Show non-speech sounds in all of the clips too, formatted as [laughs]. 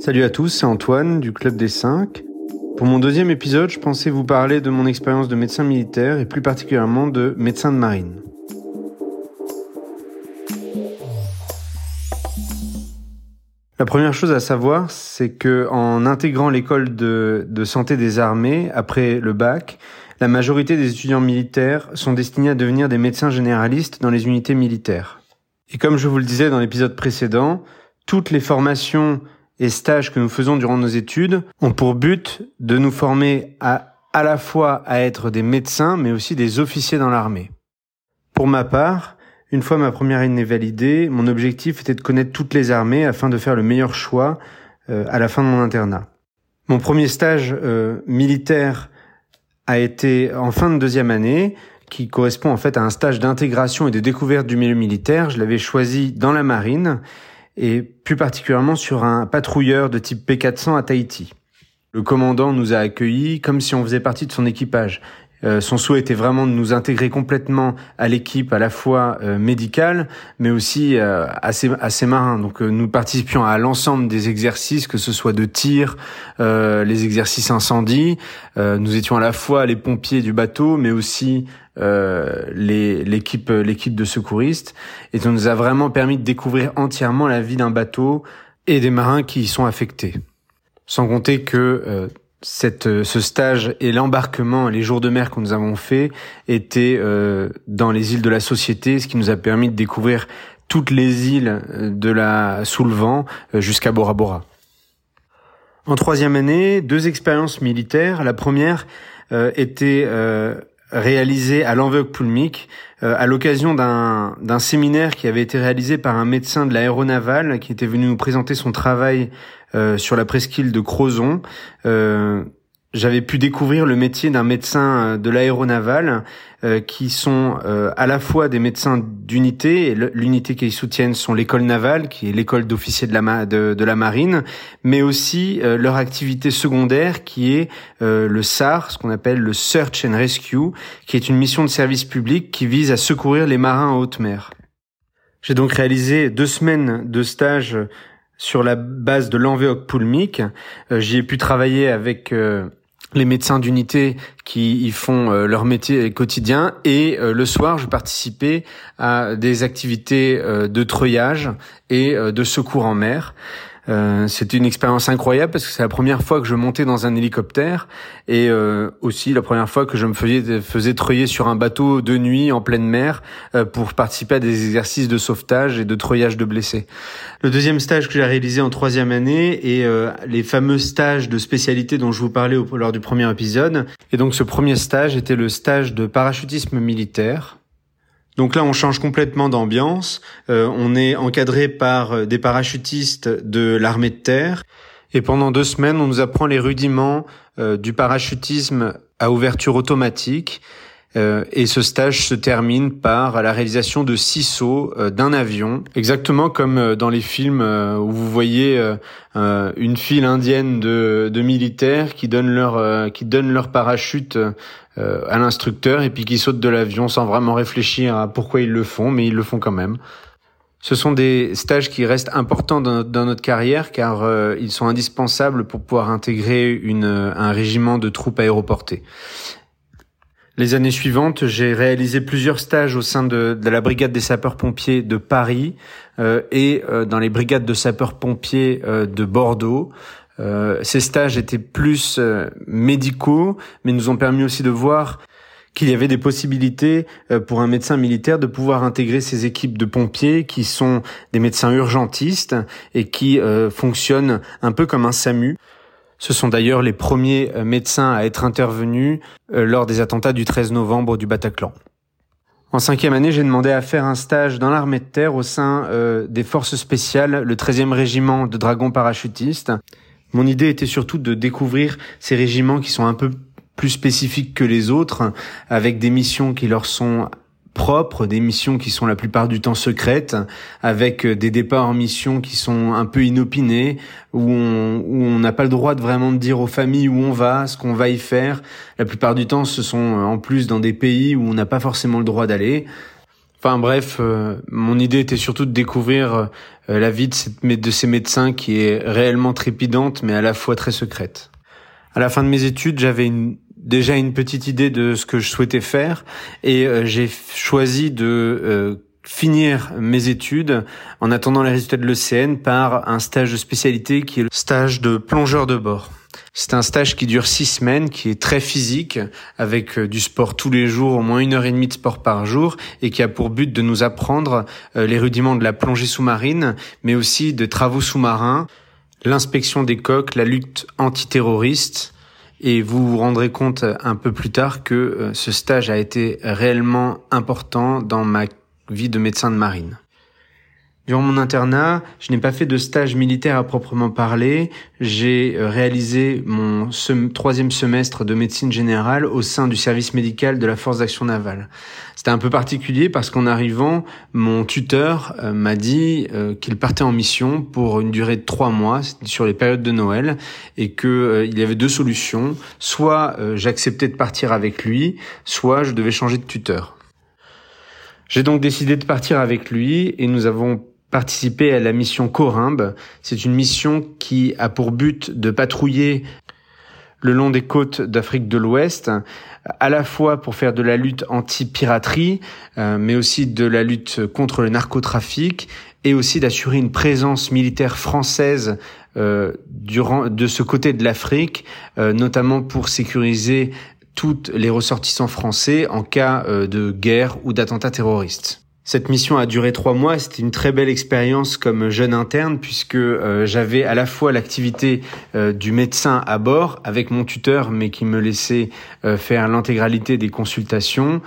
Salut à tous, c'est Antoine du Club des 5. Pour mon deuxième épisode, je pensais vous parler de mon expérience de médecin militaire et plus particulièrement de médecin de marine. La première chose à savoir, c'est que en intégrant l'école de, de, santé des armées après le bac, la majorité des étudiants militaires sont destinés à devenir des médecins généralistes dans les unités militaires. Et comme je vous le disais dans l'épisode précédent, toutes les formations et stages que nous faisons durant nos études ont pour but de nous former à à la fois à être des médecins, mais aussi des officiers dans l'armée. Pour ma part, une fois ma première année validée, mon objectif était de connaître toutes les armées afin de faire le meilleur choix euh, à la fin de mon internat. Mon premier stage euh, militaire a été en fin de deuxième année, qui correspond en fait à un stage d'intégration et de découverte du milieu militaire. Je l'avais choisi dans la marine et plus particulièrement sur un patrouilleur de type P400 à Tahiti. Le commandant nous a accueillis comme si on faisait partie de son équipage. Euh, son souhait était vraiment de nous intégrer complètement à l'équipe, à la fois euh, médicale, mais aussi euh, assez, assez marin. Donc nous participions à l'ensemble des exercices, que ce soit de tir, les exercices incendie. nous étions à la fois les pompiers du bateau, mais aussi l'équipe l'équipe de secouristes. Et ça nous a vraiment permis de découvrir entièrement la vie d'un bateau et des marins qui y sont affectés. Sans compter que cette, euh, ce stage et l'embarquement, les jours de mer que nous avons fait étaient euh, dans les îles de la Société, ce qui nous a permis de découvrir toutes les îles euh, de la sous le vent jusqu'à Bora Bora. En troisième année, deux expériences militaires. La première était réalisée à l'enveloppe poulmique à l'occasion d'un séminaire qui avait été réalisé par un médecin de l'aéronavale qui était venu nous présenter son travail euh, sur la presqu'île de Crozon. Euh, j'avais pu découvrir le métier d'un médecin euh, de l'aéronaval qui sont à la fois des médecins d'unité, l'unité qu'ils soutiennent sont l'école navale, qui est l'école d'officiers de la, de, de, la marine, mais aussi leur activité secondaire qui est le SAR, ce qu'on appelle le Search and Rescue, qui est une mission de service public qui vise à secourir les marins en haute mer. J'ai donc réalisé deux semaines de stage sur la base de l'enveloppe poulmique. Euh, j'y ai pu travailler avec euh, les médecins d'unité qui y font euh, leur métier quotidien et le soir je participais à des activités de treuillage et de secours en mer. Euh, c'était une expérience incroyable parce que c'est la première fois que je montais dans un hélicoptère et euh, aussi la première fois que je me faisais, faisais treuiller sur un bateau de nuit en pleine mer euh, pour participer à des exercices de sauvetage et de treuillage de blessés. Le deuxième stage que j'ai réalisé en troisième année et les fameux stages de spécialité dont je vous parlais lors du premier épisode. Et donc ce premier stage était le stage de parachutisme militaire donc là, on change complètement d'ambiance. Euh, on est encadré par euh, des parachutistes de l'armée de terre. Et pendant deux semaines, on nous apprend les rudiments euh, du parachutisme à ouverture automatique. et ce stage se termine par la réalisation de six sauts d'un avion, exactement comme dans les films où vous voyez une file indienne de, militaires qui donnent leur qui donnent leur parachute à l'instructeur et puis qui sautent de l'avion sans vraiment réfléchir à pourquoi ils le font, mais ils le font quand même. Ce sont des stages qui restent importants dans notre, carrière car euh, ils sont indispensables pour pouvoir intégrer une, un régiment de troupes aéroportées. Les années suivantes, j'ai réalisé plusieurs stages au sein de, la brigade des sapeurs-pompiers de Paris euh, et euh, dans les brigades de sapeurs-pompiers de Bordeaux. Euh, ces stages étaient plus euh, médicaux, mais nous ont permis aussi de voir qu'il y avait des possibilités euh, pour un médecin militaire de pouvoir intégrer ces équipes de pompiers qui sont des médecins urgentistes et qui fonctionnent un peu comme un SAMU. Ce sont d'ailleurs les premiers médecins à être intervenus lors des attentats du 13 novembre du Bataclan. En cinquième année, j'ai demandé à faire un stage dans l'armée de terre au sein des forces spéciales, le 13e régiment de dragons parachutistes. Mon idée était surtout de découvrir ces régiments qui sont un peu plus spécifiques que les autres, avec des missions qui leur sont propres, des missions qui sont la plupart du temps secrètes, avec des départs en mission qui sont un peu inopinés, où on n'a pas le droit de vraiment dire aux familles où on va, ce qu'on va y faire. La plupart du temps, ce sont en plus dans des pays où on n'a pas forcément le droit d'aller. Enfin bref, mon idée était surtout de découvrir la vie de, de ces médecins qui est réellement trépidante mais à la fois très secrète. À la fin de mes études, j'avais une déjà une petite idée de ce que je souhaitais faire et euh, j'ai choisi de euh, finir mes études en attendant les résultats de l'ECN par un stage de spécialité qui est le stage de plongeur de bord. C'est un stage qui dure six semaines, qui est très physique, avec euh, du sport tous les jours, au moins une heure et demie de sport par jour, et qui a pour but de nous apprendre les rudiments de la plongée sous-marine, mais aussi de travaux sous-marins, l'inspection des coques, la lutte antiterroriste, et vous vous rendrez compte un peu plus tard que euh, ce stage a été réellement important dans ma vie de médecin de marine. Durant mon internat, je n'ai pas fait de stage militaire à proprement parler. J'ai euh, réalisé mon troisième semestre de médecine générale au sein du service médical de la Force d'action navale. C'était un peu particulier parce qu'en arrivant, mon tuteur euh, m'a dit euh, qu'il partait en mission pour une durée de trois mois sur les périodes de Noël et qu'il y avait deux solutions. Soit j'acceptais de partir avec lui, soit je devais changer de tuteur. J'ai donc décidé de partir avec lui et nous avons participer à la mission Corimbe. C'est une mission qui a pour but de patrouiller le long des côtes d'Afrique de l'Ouest, à la fois pour faire de la lutte anti-piraterie, euh, mais aussi de la lutte contre le narcotrafic, et aussi d'assurer une présence militaire française euh, durant de ce côté de l'Afrique, euh, notamment pour sécuriser tous les ressortissants français en cas de guerre ou d'attentats terroristes. Cette mission a duré trois mois. C'était une très belle expérience comme jeune interne puisque euh, j'avais à la fois l'activité euh, du médecin à bord avec mon tuteur, mais qui me laissait euh, faire l'intégralité des consultations.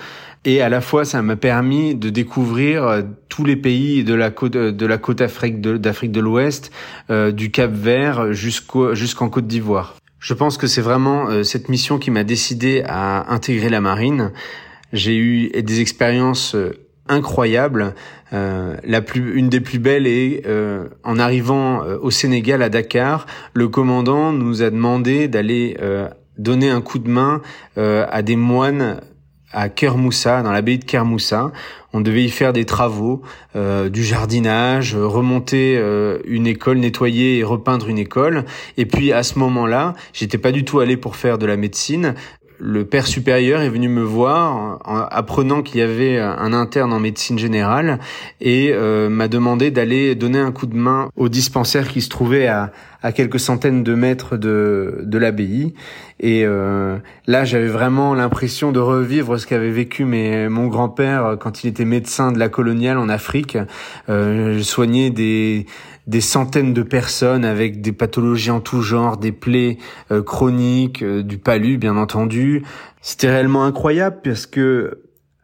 Et à la fois, ça m'a permis de découvrir tous les pays de la côte de la côte Afrique d'Afrique de, l'Ouest, du Cap Vert jusqu'au jusqu'en Côte d'Ivoire. Je pense que c'est vraiment cette mission qui m'a décidé à intégrer la marine. J'ai eu des expériences incroyable. Euh, la plus, une des plus belles est euh, en arrivant euh, au Sénégal à Dakar, le commandant nous a demandé d'aller donner un coup de main à des moines à Kermoussa, dans l'abbaye de Kermoussa. On devait y faire des travaux, du jardinage, remonter une école, nettoyer et repeindre une école. Et puis à ce moment-là, j'étais pas du tout allé pour faire de la médecine le père supérieur est venu me voir en apprenant qu'il y avait un interne en médecine générale et euh, m'a demandé d'aller donner un coup de main au dispensaire qui se trouvait à, quelques centaines de mètres de, de l'abbaye. Et euh, là, j'avais vraiment l'impression de revivre ce qu'avait vécu mes, mon grand-père quand il était médecin de la coloniale en Afrique. Euh, je soignais des, des centaines de personnes avec des pathologies en tout genre, des plaies euh, chroniques, euh, du palu bien entendu. C'était réellement incroyable parce que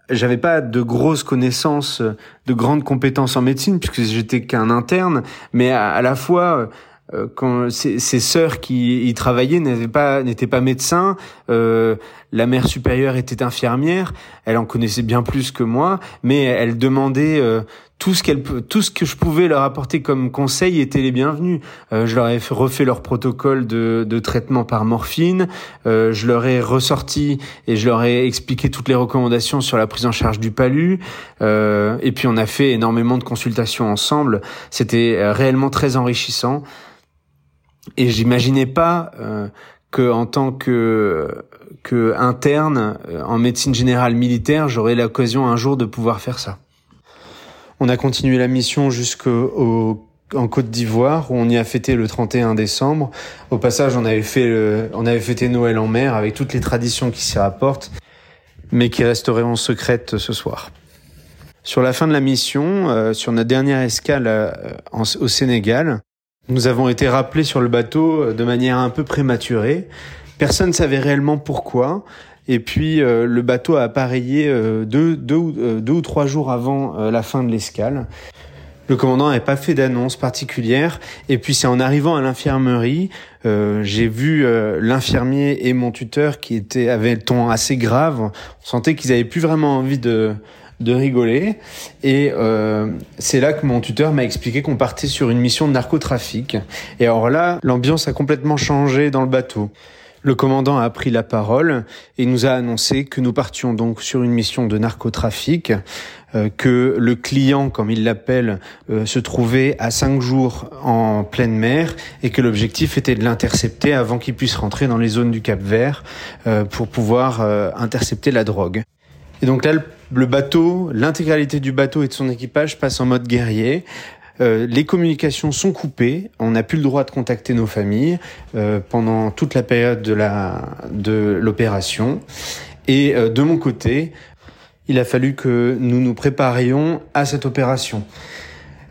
j'avais pas de grosses connaissances, de grandes compétences en médecine puisque j'étais qu'un interne, mais à, la fois euh, quand ses, sœurs qui y travaillaient n'étaient pas n'étaient pas médecins, euh, la mère supérieure était infirmière, elle en connaissait bien plus que moi, mais elle demandait euh, tout ce qu'elle tout ce que je pouvais leur apporter comme conseil était les bienvenus. Euh, je leur ai refait leur protocole de, de traitement par morphine, euh, je leur ai ressorti et je leur ai expliqué toutes les recommandations sur la prise en charge du palu. Euh, et puis on a fait énormément de consultations ensemble. C'était réellement très enrichissant. Et j'imaginais pas que en tant que que interne en médecine générale militaire, j'aurais l'occasion un jour de pouvoir faire ça. On a continué la mission jusqu'au en Côte d'Ivoire où on y a fêté le 31 décembre. Au passage, on avait fait on avait fêté Noël en mer avec toutes les traditions qui s'y rapportent, mais qui resteront secrètes ce soir. Sur la fin de la mission, euh, sur notre dernière escale euh, au Sénégal, nous avons été rappelés sur le bateau euh, de manière un peu prématurée. Personne ne savait réellement pourquoi. Et puis euh, le bateau a appareillé euh, deux, deux, euh, deux, ou trois jours avant la fin de l'escale. Le commandant n'avait pas fait d'annonce particulière. Et puis c'est en arrivant à l'infirmerie, j'ai vu l'infirmier et mon tuteur qui étaient avaient le ton assez grave. On sentait qu'ils avaient plus vraiment envie de de rigoler. Et c'est là que mon tuteur m'a expliqué qu'on partait sur une mission de narcotrafic. Et alors là, l'ambiance a complètement changé dans le bateau Le commandant a pris la parole et nous a annoncé que nous partions donc sur une mission de narcotrafic, euh, que le client, comme il l'appelle, euh, se trouvait à cinq jours en pleine mer et que l'objectif était de l'intercepter avant qu'il puisse rentrer dans les zones du Cap Vert euh, pour pouvoir intercepter la drogue. Et donc là, le bateau, l'intégralité du bateau et de son équipage passe en mode guerrier. Euh, les communications sont coupées. On n'a plus le droit de contacter nos familles euh, pendant toute la période de la de l'opération. Et euh, de mon côté, il a fallu que nous nous préparions à cette opération.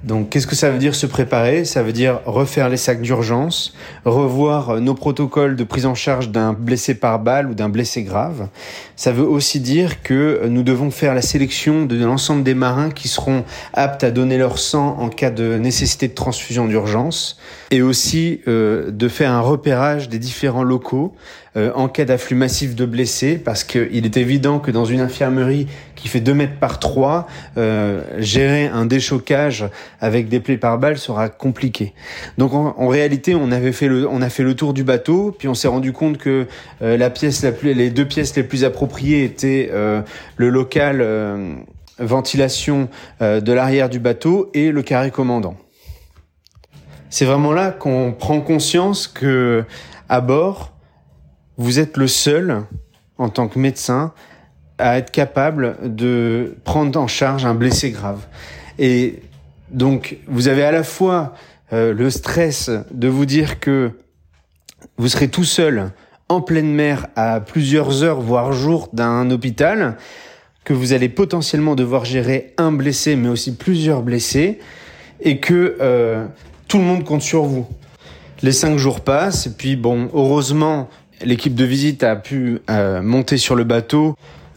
Donc, qu'est-ce que ça veut dire se préparer? Ça veut dire refaire les sacs d'urgence, revoir nos protocoles de prise en charge d'un blessé par balle ou d'un blessé grave. Ça veut aussi dire que nous devons faire la sélection de l'ensemble des marins qui seront aptes à donner leur sang en cas de nécessité de transfusion d'urgence, et aussi euh, de faire un repérage des différents locaux euh, en cas d'afflux massif de blessés, parce qu'il est évident que dans une infirmerie qui fait 2 mètres par 3, euh, gérer un déchocage avec des plaies par balle sera compliqué. Donc en, réalité, on avait fait le, on a fait le tour du bateau, puis on s'est rendu compte que euh, la pièce la plus, les deux pièces les plus appropriées étaient le local ventilation de l'arrière du bateau et le carré commandant. C'est vraiment là qu'on prend conscience que à bord, vous êtes le seul, en tant que médecin, à être capable de prendre en charge un blessé grave. Et donc, vous avez à la fois euh, le stress de vous dire que vous serez tout seul en pleine mer à plusieurs heures, voire jours d'un hôpital, que vous allez potentiellement devoir gérer un blessé, mais aussi plusieurs blessés, et que euh, tout le monde compte sur vous. Les cinq jours passent, et puis bon, heureusement, L'équipe de visite a pu euh, monter sur le bateau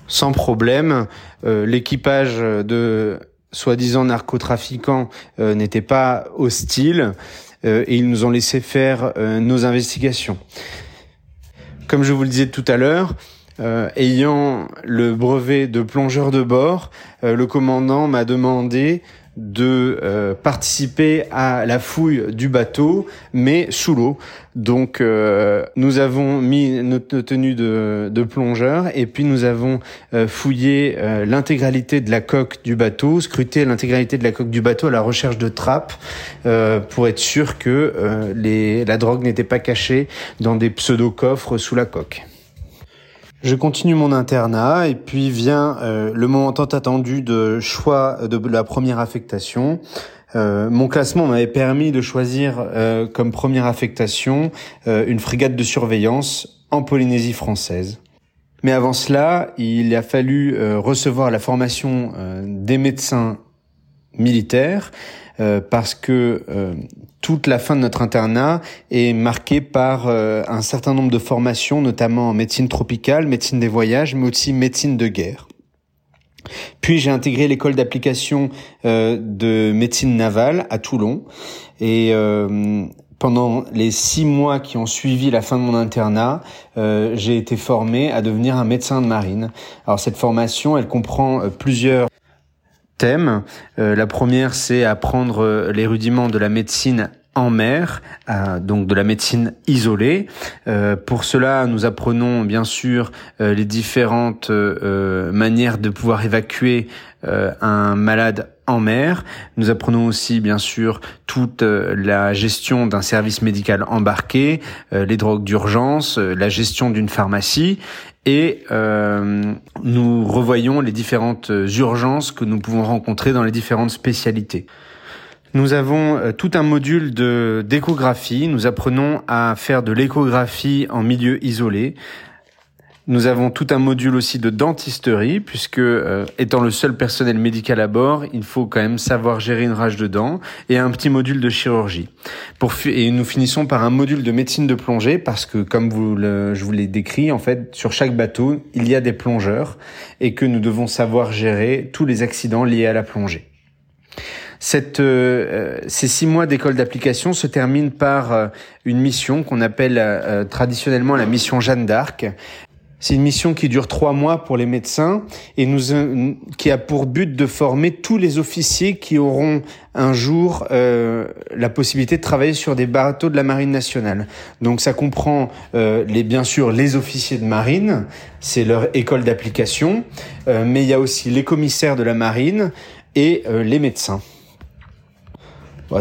sans problème. Euh, l'équipage de soi-disant narcotrafiquants euh, n'était pas hostile et ils nous ont laissé faire nos investigations. Comme je vous le disais tout à l'heure, ayant le brevet de plongeur de bord, le commandant m'a demandé de euh, participer à la fouille du bateau, mais sous l'eau. Donc euh, nous avons mis notre tenue de, de plongeur et puis nous avons euh, fouillé l'intégralité de la coque du bateau, scruté l'intégralité de la coque du bateau à la recherche de trappes pour être sûr que les, la drogue n'était pas cachée dans des pseudo-coffres sous la coque. Je continue mon internat et puis vient euh, le moment tant attendu de choix de la première affectation. Euh, mon classement m'avait permis de choisir euh, comme première affectation une frégate de surveillance en Polynésie française. Mais avant cela, il a fallu recevoir la formation des médecins militaires parce que toute la fin de notre internat est marquée par euh, un certain nombre de formations, notamment en médecine tropicale, médecine des voyages, mais aussi médecine de guerre. Puis j'ai intégré l'école d'application euh, de médecine navale à Toulon et euh, pendant les six mois qui ont suivi la fin de mon internat, j'ai été formé à devenir un médecin de marine. Alors cette formation, elle comprend plusieurs thèmes. Euh, la première, c'est apprendre euh, les rudiments de la médecine en mer, euh, donc de la médecine isolée. pour cela, nous apprenons bien sûr les différentes manières de pouvoir évacuer un malade en mer. Nous apprenons aussi bien sûr toute la gestion d'un service médical embarqué, les drogues d'urgence, la gestion d'une pharmacie et euh, nous revoyons les différentes urgences que nous pouvons rencontrer dans les différentes spécialités. Nous avons euh, tout un module d'échographie. Nous apprenons à faire de l'échographie en milieu isolé, nous avons tout un module aussi de dentisterie, puisque euh, étant le seul personnel médical à bord, il faut quand même savoir gérer une rage de dents, et un petit module de chirurgie. Pour et nous finissons par un module de médecine de plongée, parce que comme vous le, je vous l'ai décrit, en fait, sur chaque bateau, il y a des plongeurs, et que nous devons savoir gérer tous les accidents liés à la plongée. Cette, euh, ces six mois d'école d'application se terminent par euh, une mission qu'on appelle traditionnellement la mission Jeanne d'Arc, C'est une mission qui dure trois mois pour les médecins et nous, euh, qui a pour but de former tous les officiers qui auront un jour euh, la possibilité de travailler sur des bateaux de la marine nationale. Donc ça comprend euh, les bien sûr les officiers de marine, c'est leur école d'application, euh, mais il y a aussi les commissaires de la marine et euh, les médecins.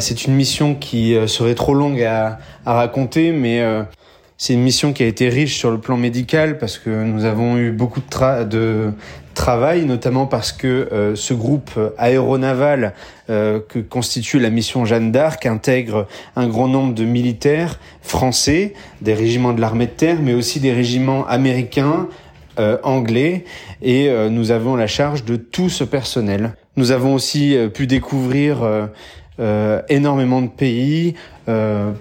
C'est une mission qui euh, serait trop longue à, à raconter, mais c'est une mission qui a été riche sur le plan médical parce que nous avons eu beaucoup de, tra de travail, notamment parce que euh, ce groupe aéronaval euh, que constitue la mission Jeanne d'Arc intègre un grand nombre de militaires français, des régiments de l'armée de terre, mais aussi des régiments américains, euh, anglais, et euh, nous avons la charge de tout ce personnel. Nous avons aussi pu découvrir énormément de pays,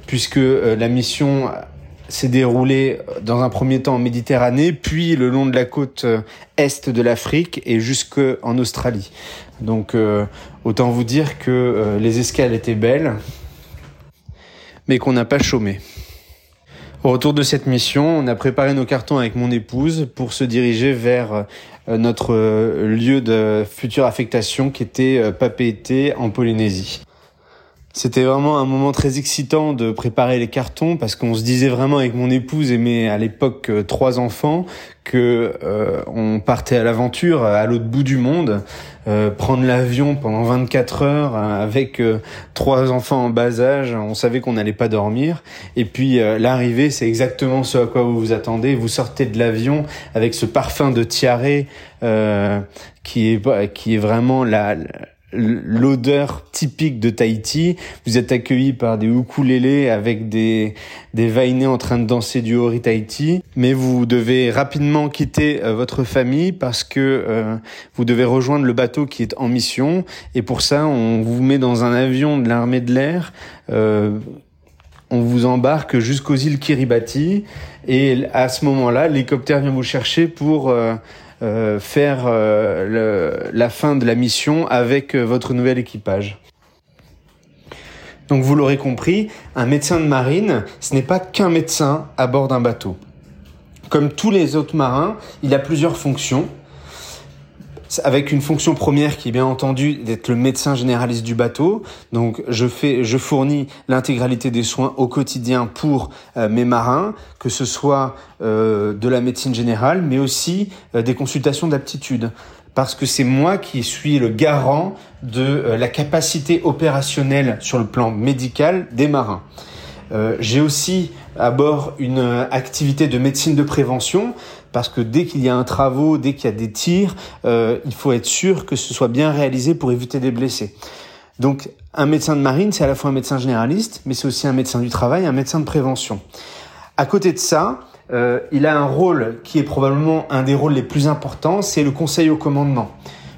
puisque la mission s'est déroulé dans un premier temps en Méditerranée, puis le long de la côte euh, est de l'Afrique et jusqu'en Australie. Donc euh, autant vous dire que euh, les escales étaient belles, mais qu'on n'a pas chômé. Au retour de cette mission, on a préparé nos cartons avec mon épouse pour se diriger vers notre lieu de future affectation qui était Papeete en Polynésie. C'était vraiment un moment très excitant de préparer les cartons parce qu'on se disait vraiment avec mon épouse et mes à l'époque euh, trois enfants que euh, on partait à l'aventure à l'autre bout du monde, euh, prendre l'avion pendant 24 heures euh, avec euh, trois enfants en bas âge, on savait qu'on n'allait pas dormir. Et puis l'arrivée c'est exactement ce à quoi vous vous attendez, vous sortez de l'avion avec ce parfum de tiare qui est qui est vraiment la l'odeur typique de Tahiti. Vous êtes accueilli par des ukulélés avec des, des vainés en train de danser du Hori Tahiti. Mais vous devez rapidement quitter euh, votre famille parce que euh, vous devez rejoindre le bateau qui est en mission. Et pour ça, on vous met dans un avion de l'armée de l'air. Euh, on vous embarque jusqu'aux îles Kiribati. Et à ce moment-là, l'hélicoptère vient vous chercher pour euh, faire euh, la fin de la mission avec euh, votre nouvel équipage. Donc vous l'aurez compris, un médecin de marine, ce n'est pas qu'un médecin à bord d'un bateau. Comme tous les autres marins, il a plusieurs fonctions avec une fonction première qui est bien entendu d'être le médecin généraliste du bateau. Donc je fais, je fournis l'intégralité des soins au quotidien pour euh, mes marins, que ce soit euh, de la médecine générale, mais aussi euh, des consultations d'aptitude. Parce que c'est moi qui suis le garant de la capacité opérationnelle sur le plan médical des marins. J'ai aussi à bord une activité de médecine de prévention parce que dès qu'il y a un travaux, dès qu'il y a des tirs, euh, il faut être sûr que ce soit bien réalisé pour éviter des blessés. Donc un médecin de marine, c'est à la fois un médecin généraliste, mais c'est aussi un médecin du travail, un médecin de prévention. À côté de ça, euh, il a un rôle qui est probablement un des rôles les plus importants, c'est le conseil au commandement.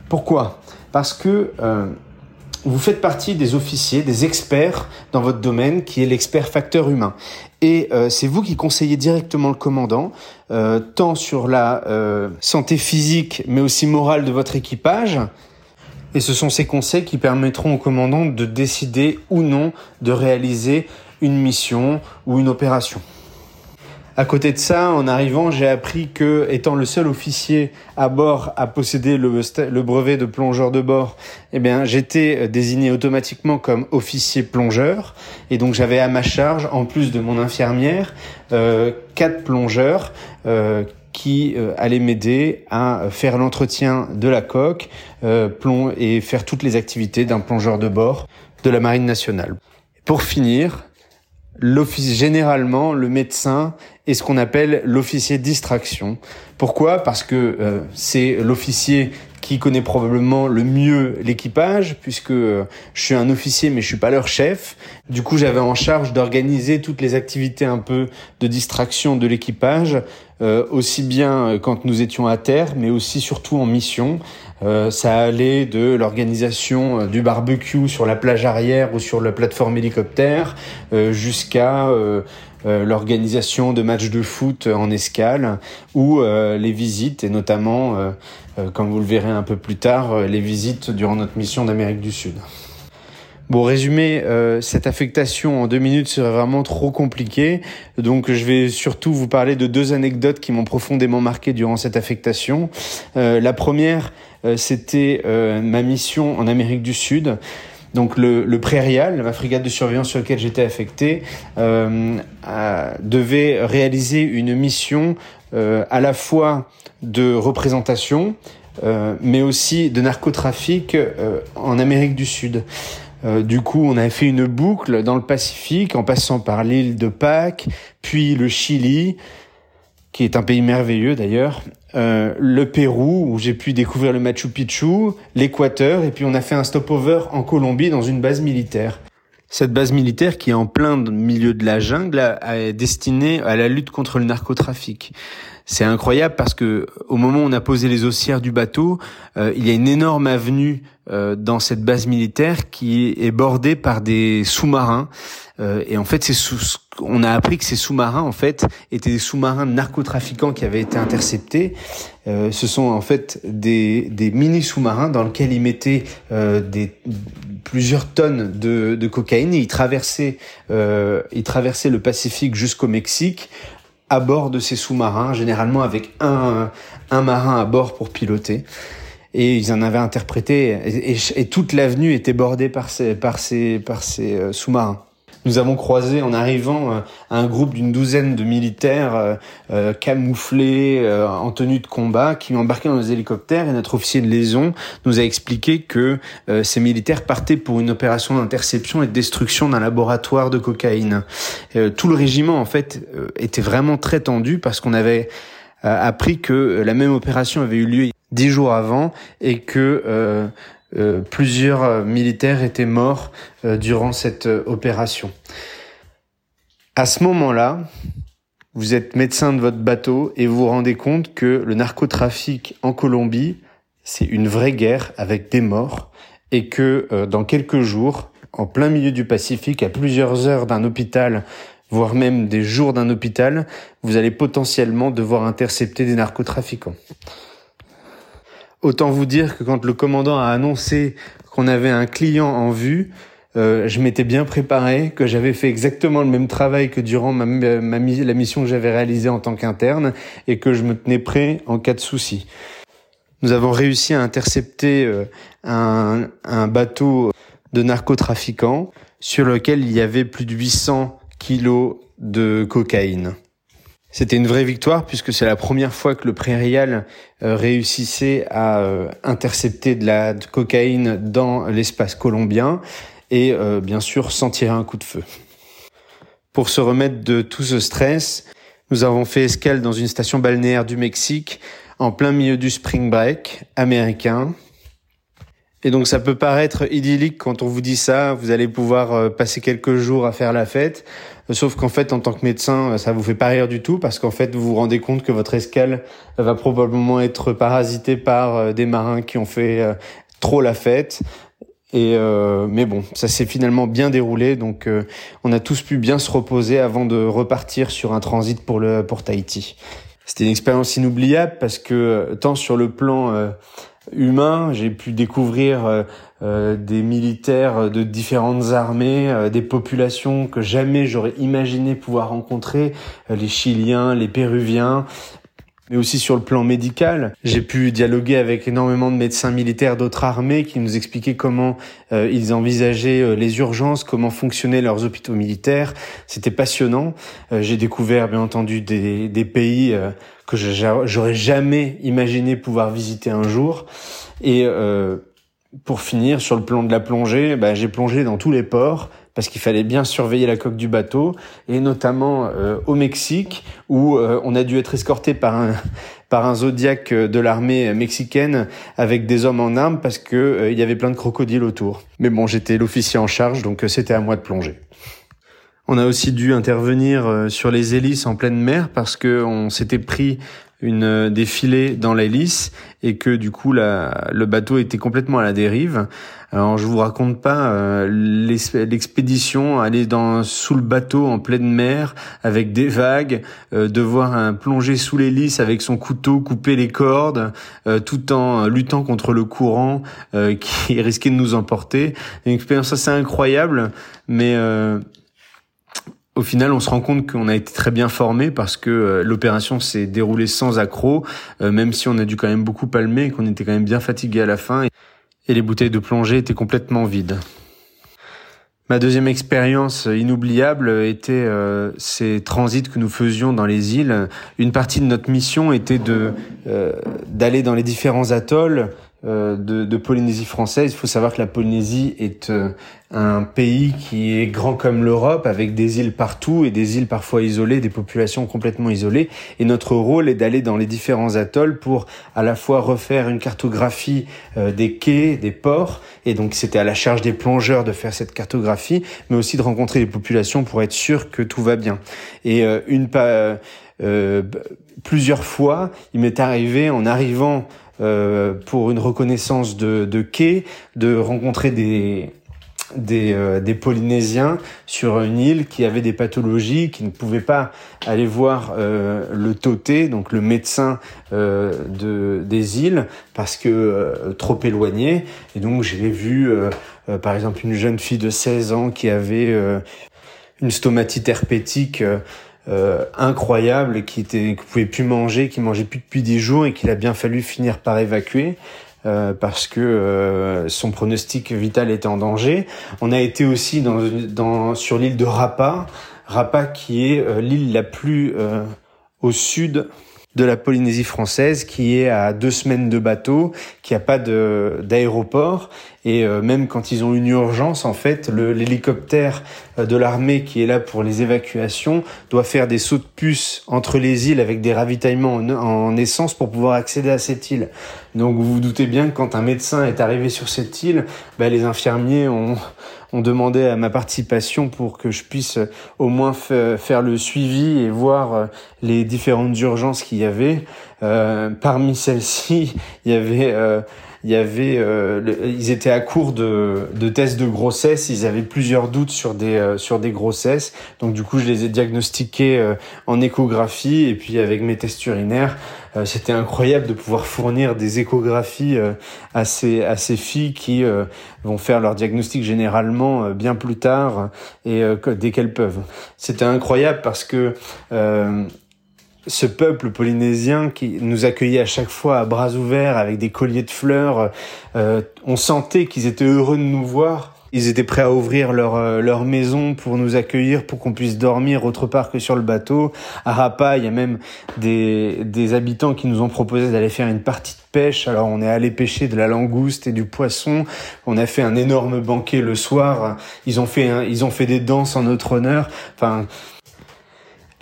Pourquoi? Parce que euh, vous faites partie des officiers, des experts dans votre domaine, qui est l'expert facteur humain. Et euh, c'est vous qui conseillez directement le commandant, euh, tant sur la euh, santé physique, mais aussi morale de votre équipage. Et ce sont ces conseils qui permettront au commandant de décider ou non de réaliser une mission ou une opération. À côté de ça, en arrivant, j'ai appris que, étant le seul officier à bord à posséder le, brevet de plongeur de bord, eh bien, j'étais euh, désigné automatiquement comme officier plongeur, et donc j'avais à ma charge, en plus de mon infirmière, euh, quatre plongeurs euh, qui euh, allaient m'aider à faire l'entretien de la coque et faire toutes les activités d'un plongeur de bord de la Marine nationale. Pour finir, l'office généralement le médecin est ce qu'on appelle l'officier distraction. Pourquoi? Parce que euh, c'est l'officier qui connaît probablement le mieux l'équipage puisque euh, je suis un officier mais je suis pas leur chef. Du coup, j'avais en charge d'organiser toutes les activités un peu de distraction de l'équipage euh, aussi bien quand nous étions à terre mais aussi surtout en mission euh, ça allait de l'organisation euh, du barbecue sur la plage arrière ou sur la plateforme hélicoptère euh, jusqu'à l'organisation de matchs de foot en escale ou les visites et notamment, comme vous le verrez un peu plus tard, les visites durant notre mission d'Amérique du Sud. Bon, résumé, euh, cette affectation en deux minutes serait vraiment trop compliqué, donc je vais surtout vous parler de deux anecdotes qui m'ont profondément marqué durant cette affectation. Euh, la première, euh, c'était ma mission en Amérique du Sud. Donc le, le Prairial, la frégate de surveillance sur laquelle j'étais affecté, devait réaliser une mission à la fois de représentation, mais aussi de narcotrafic en Amérique du Sud. Euh, du coup, on a fait une boucle dans le Pacifique en passant par l'île de Pâques, puis le Chili, qui est un pays merveilleux d'ailleurs, euh, le Pérou où j'ai pu découvrir le Machu Picchu, l'Équateur, et puis on a fait un stopover en Colombie dans une base militaire. Cette base militaire qui est en plein milieu de la jungle est destinée à la lutte contre le narcotrafic. C'est incroyable parce que au moment où on a posé les haussières du bateau, euh, il y a une énorme avenue euh, dans cette base militaire qui est bordée par des sous-marins. Euh, et en fait, c'est sous, on a appris que ces sous-marins, en fait, étaient des sous-marins narcotrafiquants qui avaient été interceptés. ce sont en fait des, des mini sous-marins dans lesquels ils mettaient des plusieurs tonnes de, de cocaïne et ils traversaient, ils traversaient le Pacifique jusqu'au Mexique à bord de ces sous-marins, généralement avec un, un marin à bord pour piloter. Et ils en avaient interprété, et, toute l'avenue était bordée par ces, par ces, par ces euh, sous-marins. Nous avons croisé en arrivant euh, un groupe d'une douzaine de militaires euh, euh, camouflés en tenue de combat qui embarquaient dans les hélicoptères et notre officier de liaison nous a expliqué que ces militaires partaient pour une opération d'interception et de destruction d'un laboratoire de cocaïne. tout le régiment en fait était vraiment très tendu parce qu'on avait appris que la même opération avait eu lieu dix jours avant et que euh, plusieurs euh, militaires étaient morts euh, durant cette opération. À ce moment-là, vous êtes médecin de votre bateau et vous vous rendez compte que le narcotrafic en Colombie, c'est une vraie guerre avec des morts et que dans quelques jours, en plein milieu du Pacifique, à plusieurs heures d'un hôpital, voire même des jours d'un hôpital, vous allez potentiellement devoir intercepter des narcotrafiquants. Autant vous dire que quand le commandant a annoncé qu'on avait un client en vue, euh, je m'étais bien préparé, que j'avais fait exactement le même travail que durant la mission que j'avais réalisée en tant qu'interne et que je me tenais prêt en cas de souci. Nous avons réussi à intercepter euh, un, un bateau de narcotrafiquants sur lequel il y avait plus de 800 kilos de cocaïne. C'était une vraie victoire puisque c'est la première fois que le Prairial euh, réussissait à euh, intercepter de la cocaïne dans l'espace colombien et euh, bien sûr sans tirer un coup de feu. Pour se remettre de tout ce stress, nous avons fait escale dans une station balnéaire du Mexique en plein milieu du spring break américain et donc ça peut paraître idyllique quand on vous dit ça, vous allez pouvoir euh, passer quelques jours à faire la fête, sauf qu'en fait en tant que médecin, euh, ça vous fait pas rire du tout parce qu'en fait vous vous rendez compte que votre escale va probablement être parasitée par euh, des marins qui ont fait trop la fête. Et mais bon, ça s'est finalement bien déroulé, donc on a tous pu bien se reposer avant de repartir sur un transit pour le pour Tahiti. C'était une expérience inoubliable parce que tant sur le plan J'ai pu découvrir euh, euh, des militaires de différentes armées, euh, des populations que jamais j'aurais imaginé pouvoir rencontrer, les Chiliens, les Péruviens, mais aussi sur le plan médical. J'ai pu dialoguer avec énormément de médecins militaires d'autres armées qui nous expliquaient comment ils envisageaient les urgences, comment fonctionnaient leurs hôpitaux militaires. C'était passionnant. J'ai découvert bien entendu des, pays que j'aurais jamais imaginé pouvoir visiter un jour. Et euh, pour finir, sur le plan de la plongée, bah, j'ai plongé dans tous les ports parce qu'il fallait bien surveiller la coque du bateau, et notamment euh, au Mexique, où euh, on a dû être escorté par un [laughs] par un zodiaque de l'armée mexicaine avec des hommes en armes parce que il y avait plein de crocodiles autour. Mais bon, j'étais l'officier en charge, donc c'était à moi de plonger. On a aussi dû intervenir euh, sur les hélices en pleine mer parce que on s'était pris une des filets dans l'hélice et que du coup le bateau était complètement à la dérive. Alors je vous raconte pas euh, l'expédition, aller dans sous le bateau en pleine mer avec des vagues, euh, devoir un, plonger sous l'hélice avec son couteau, couper les cordes, euh, tout en luttant contre le courant euh, [laughs] qui risquait de nous emporter. Une expérience assez incroyable, mais au final, on se rend compte qu'on a été très bien formé parce que l'opération s'est déroulée sans accroc, même si on a dû quand même beaucoup palmer et qu'on était quand même bien fatigué à la fin et les bouteilles de plongée étaient complètement vides. Ma deuxième expérience inoubliable était euh, ces transits que nous faisions dans les îles. Une partie de notre mission était de euh, d'aller dans les différents atolls de, de, Polynésie française. Il faut savoir que la Polynésie est euh, un pays qui est grand comme l'Europe, avec des îles partout et des îles parfois isolées, des populations complètement isolées. Et notre rôle est d'aller dans les différents atolls pour à la fois refaire une cartographie euh, des quais, des ports, et donc c'était à la charge des plongeurs de faire cette cartographie, mais aussi de rencontrer les populations pour être sûr que tout va bien. Et une plusieurs fois, il m'est arrivé en arrivant euh, pour une reconnaissance de, quai, de rencontrer euh, des, Polynésiens sur une île qui avait des pathologies, qui ne pouvaient pas aller voir euh, le toté, donc le médecin de, des îles, parce que trop éloigné. Et donc j'ai vu, par exemple, une jeune fille de 16 ans qui avait une stomatite herpétique euh, incroyable qui était pouvait plus manger, qui mangeait plus depuis dix jours et qu'il a bien fallu finir par évacuer. Euh, parce que euh, son pronostic vital était en danger. On a été aussi dans sur l'île de Rapa, Rapa qui est l'île la plus au sud de la Polynésie française qui est à deux semaines de bateau, qui a pas d'aéroport et euh, même quand ils ont une urgence, en fait, l'hélicoptère euh, de l'armée qui est là pour les évacuations doit faire des sauts de puce entre les îles avec des ravitaillements en, essence pour pouvoir accéder à cette île. Donc vous vous doutez bien que quand un médecin est arrivé sur cette île, bah, les infirmiers ont, ont demandé à ma participation pour que je puisse euh, au moins faire le suivi et voir les différentes urgences qu'il y avait. Euh, parmi celles-ci, il y avait il y avait, euh, ils étaient à court de, tests de grossesse, ils avaient plusieurs doutes sur des euh, sur des grossesses, donc du coup je les ai diagnostiqués euh, en échographie et puis avec mes tests urinaires, c'était incroyable de pouvoir fournir des échographies à ces à ces filles qui vont faire leur diagnostic généralement bien plus tard et dès qu'elles peuvent. C'était incroyable parce que ce peuple polynésien qui nous accueillait à chaque fois à bras ouverts avec des colliers de fleurs. Euh, on sentait qu'ils étaient heureux de nous voir. Ils étaient prêts à ouvrir leur, euh, leur maison pour nous accueillir, pour qu'on puisse dormir autre part que sur le bateau. À Rapa, il y a même des, des habitants qui nous ont proposé d'aller faire une partie de pêche. Alors on est allé pêcher de la langouste et du poisson. On a fait un énorme banquet le soir. Ils ont fait, ils ont fait des danses en notre honneur. Enfin,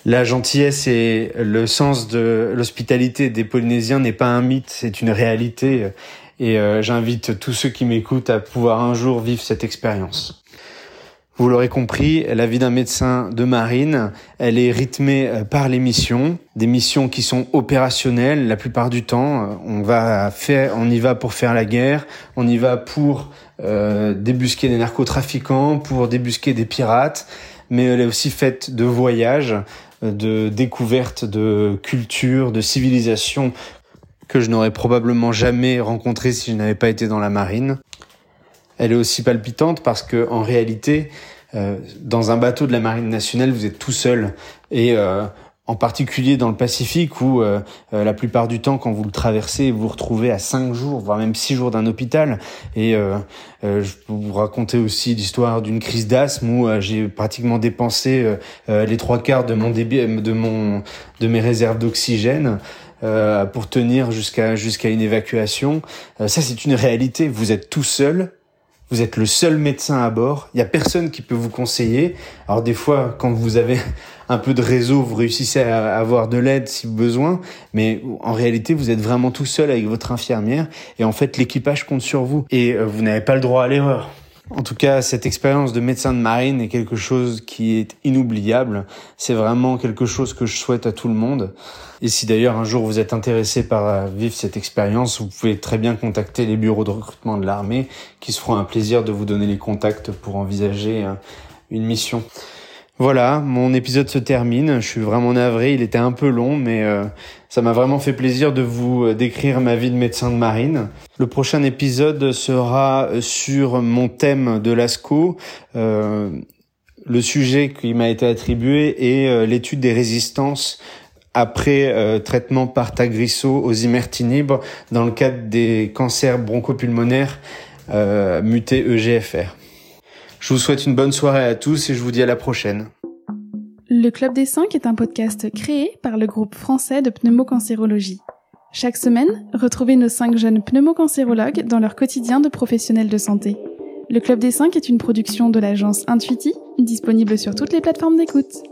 la gentillesse et le sens de l'hospitalité des Polynésiens n'est pas un mythe, c'est une réalité. Et euh, j'invite tous ceux qui m'écoutent à pouvoir un jour vivre cette expérience. Vous l'aurez compris, la vie d'un médecin de marine, elle est rythmée euh, par les missions, des missions qui sont opérationnelles la plupart du temps. Euh, on va faire, on y va pour faire la guerre, on y va pour débusquer des narcotrafiquants, pour débusquer des pirates, mais elle est aussi faite de voyages, de découverte de culture, de civilisation que je n'aurais probablement jamais rencontré si je n'avais pas été dans la marine. Elle est aussi palpitante parce que en réalité, euh, dans un bateau de la marine nationale, vous êtes tout seul. Et euh, en particulier dans le Pacifique où euh, euh, la plupart du temps quand vous le traversez vous vous retrouvez à cinq jours voire même six jours d'un hôpital. Et euh, je peux vous raconter aussi l'histoire d'une crise d'asthme où j'ai pratiquement dépensé les trois quarts de mon débit de mon de mes réserves d'oxygène pour tenir jusqu'à jusqu'à une évacuation ça c'est une réalité vous êtes tout seul vous êtes le seul médecin à bord. Il y a personne qui peut vous conseiller. Alors des fois, quand vous avez [laughs] un peu de réseau, vous réussissez à avoir de l'aide si besoin. Mais en réalité, vous êtes vraiment tout seul avec votre infirmière. Et en fait, l'équipage compte sur vous. Et euh, vous n'avez pas le droit à l'erreur. En tout cas, cette expérience de médecin de marine est quelque chose qui est inoubliable. C'est vraiment quelque chose que je souhaite à tout le monde. Et si d'ailleurs un jour vous êtes intéressé par vivre cette expérience, vous pouvez très bien contacter les bureaux de recrutement de l'armée qui se feront un plaisir de vous donner les contacts pour envisager euh, une mission. Voilà, mon épisode se termine. Je suis vraiment navré, il était un peu long, mais euh, ça m'a vraiment fait plaisir de vous euh, décrire ma vie de médecin de marine. Le prochain épisode sera sur mon thème de l'ASCO. Euh, le sujet qui m'a été attribué est l'étude des résistances après traitement par Tagrisso aux imertinib dans le cadre des cancers bronchopulmonaires mutés EGFR. Je vous souhaite une bonne soirée à tous et je vous dis à la prochaine. Le Club des 5 est un podcast créé par le groupe français de pneumocancérologie. Chaque semaine, retrouvez nos 5 jeunes pneumocancérologues dans leur quotidien de professionnels de santé. Le Club des 5 est une production de l'agence Intuiti, disponible sur toutes les plateformes d'écoute.